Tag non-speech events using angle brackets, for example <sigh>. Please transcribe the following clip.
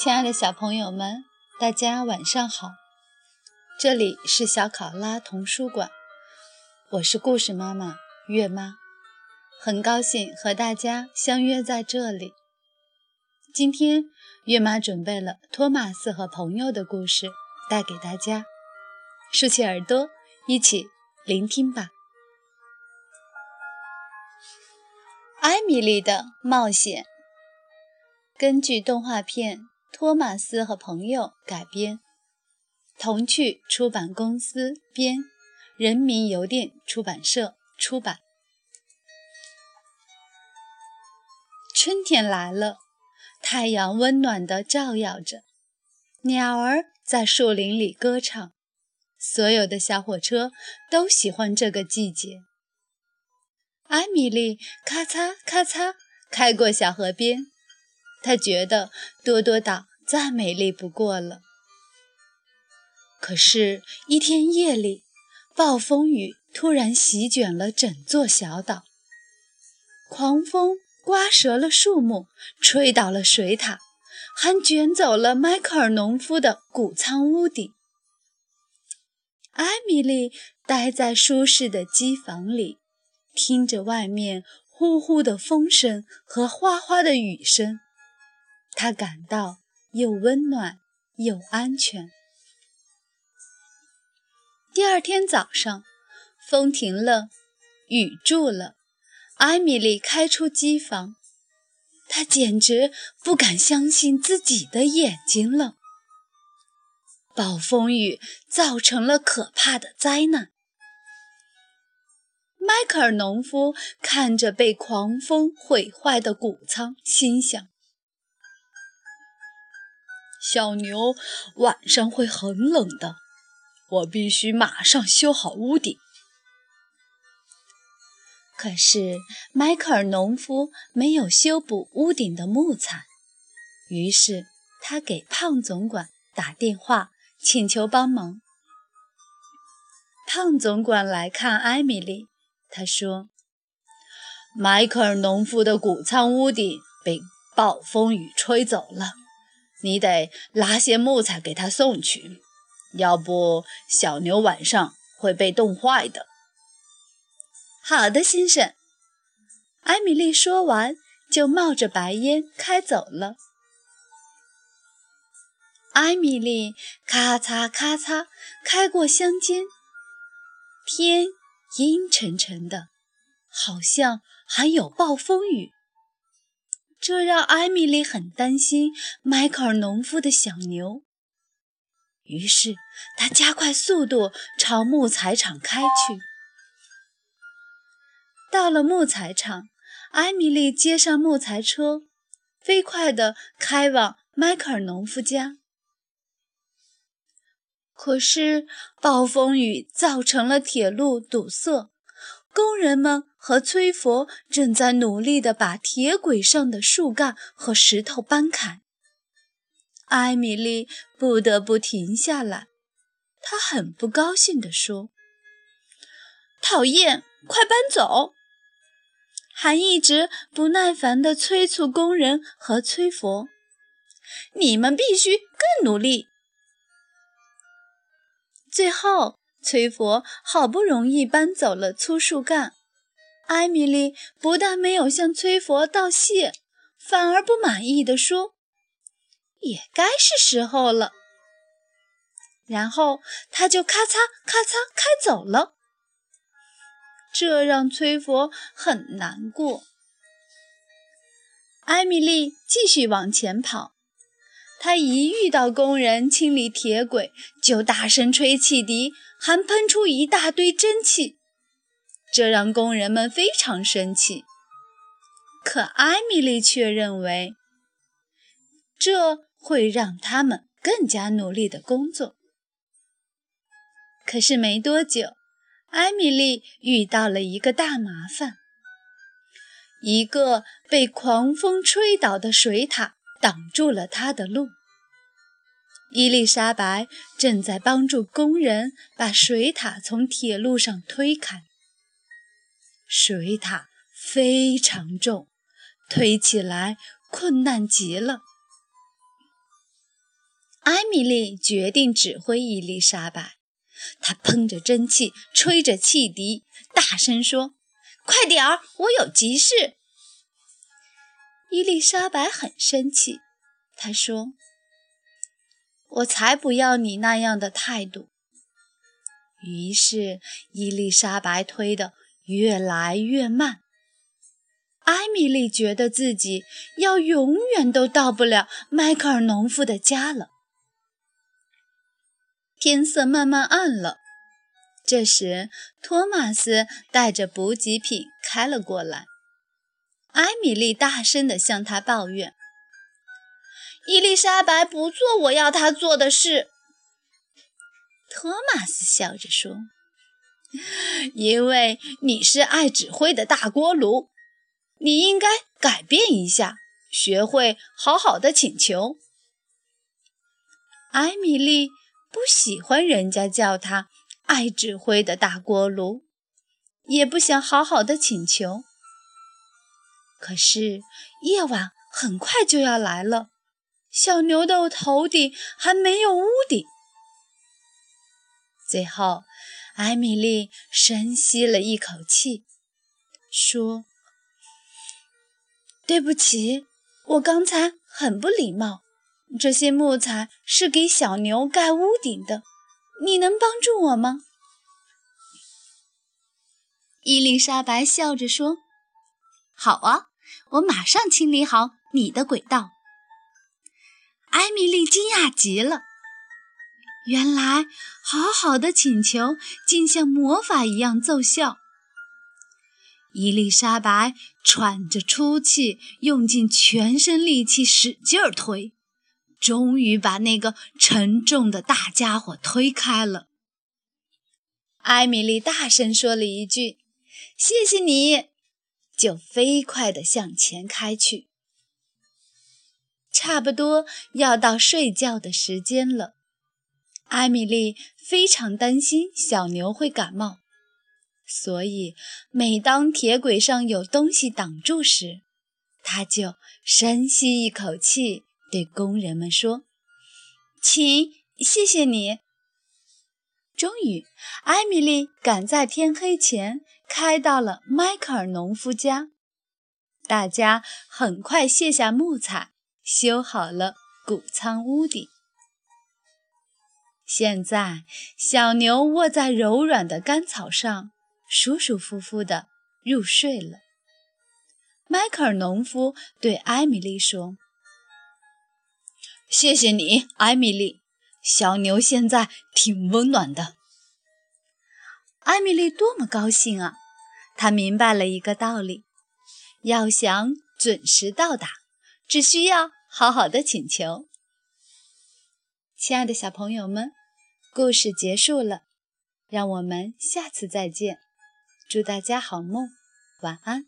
亲爱的小朋友们，大家晚上好！这里是小考拉童书馆，我是故事妈妈月妈，很高兴和大家相约在这里。今天月妈准备了托马斯和朋友的故事带给大家，竖起耳朵一起聆听吧。艾米丽的冒险，根据动画片。托马斯和朋友改编，童趣出版公司编，人民邮电出版社出版。春天来了，太阳温暖地照耀着，鸟儿在树林里歌唱，所有的小火车都喜欢这个季节。艾米丽咔嚓咔嚓开过小河边。他觉得多多岛再美丽不过了。可是，一天夜里，暴风雨突然席卷了整座小岛，狂风刮折了树木，吹倒了水塔，还卷走了迈克尔农夫的谷仓屋顶。艾米丽待在舒适的机房里，听着外面呼呼的风声和哗哗的雨声。他感到又温暖又安全。第二天早上，风停了，雨住了。艾米丽开出机房，她简直不敢相信自己的眼睛了。暴风雨造成了可怕的灾难。迈克尔农夫看着被狂风毁坏的谷仓，心想。小牛晚上会很冷的，我必须马上修好屋顶。可是迈克尔农夫没有修补屋顶的木材，于是他给胖总管打电话请求帮忙。胖总管来看艾米丽，他说：“迈克尔农夫的谷仓屋顶被暴风雨吹走了。”你得拉些木材给他送去，要不小牛晚上会被冻坏的。好的，先生。艾米丽说完，就冒着白烟开走了。艾米丽咔嚓咔嚓开过乡间，天阴沉沉的，好像还有暴风雨。这让艾米丽很担心迈克尔农夫的小牛，于是她加快速度朝木材厂开去。到了木材厂，艾米丽接上木材车，飞快地开往迈克尔农夫家。可是暴风雨造成了铁路堵塞，工人们。和崔佛正在努力地把铁轨上的树干和石头搬开。艾米丽不得不停下来，她很不高兴地说：“讨厌，快搬走！”还一直不耐烦地催促工人和崔佛：“你们必须更努力！”最后，崔佛好不容易搬走了粗树干。艾米丽不但没有向崔佛道谢，反而不满意地说：“也该是时候了。”然后他就咔嚓咔嚓开走了，这让崔佛很难过。艾米丽继续往前跑，她一遇到工人清理铁轨，就大声吹汽笛，还喷出一大堆蒸汽。这让工人们非常生气，可艾米丽却认为这会让他们更加努力的工作。可是没多久，艾米丽遇到了一个大麻烦：一个被狂风吹倒的水塔挡住了她的路。伊丽莎白正在帮助工人把水塔从铁路上推开。水塔非常重，推起来困难极了。艾米丽决定指挥伊丽莎白。她喷着蒸汽，吹着汽笛，大声说：“快点儿，我有急事。”伊丽莎白很生气，她说：“我才不要你那样的态度。”于是，伊丽莎白推的越来越慢。艾米丽觉得自己要永远都到不了迈克尔农夫的家了。天色慢慢暗了，这时托马斯带着补给品开了过来。艾米丽大声地向他抱怨：“伊丽莎白不做我要她做的事。”托马斯笑着说：“ <laughs> 因为你是爱指挥的大锅炉。”你应该改变一下，学会好好的请求。艾米丽不喜欢人家叫她“爱指挥的大锅炉”，也不想好好的请求。可是夜晚很快就要来了，小牛的头顶还没有屋顶。最后，艾米丽深吸了一口气，说。对不起，我刚才很不礼貌。这些木材是给小牛盖屋顶的，你能帮助我吗？伊丽莎白笑着说：“好啊，我马上清理好你的轨道。”艾米丽惊讶极了，原来好好的请求竟像魔法一样奏效。伊丽莎白喘着粗气，用尽全身力气使劲儿推，终于把那个沉重的大家伙推开了。艾米丽大声说了一句：“谢谢你！”就飞快地向前开去。差不多要到睡觉的时间了，艾米丽非常担心小牛会感冒。所以，每当铁轨上有东西挡住时，她就深吸一口气，对工人们说：“请，谢谢你。”终于，艾米丽赶在天黑前开到了迈克尔农夫家。大家很快卸下木材，修好了谷仓屋顶。现在，小牛卧在柔软的干草上。舒舒服服地入睡了。迈克尔农夫对艾米丽说：“谢谢你，艾米丽。小牛现在挺温暖的。”艾米丽多么高兴啊！她明白了一个道理：要想准时到达，只需要好好的请求。亲爱的小朋友们，故事结束了，让我们下次再见。祝大家好梦，晚安。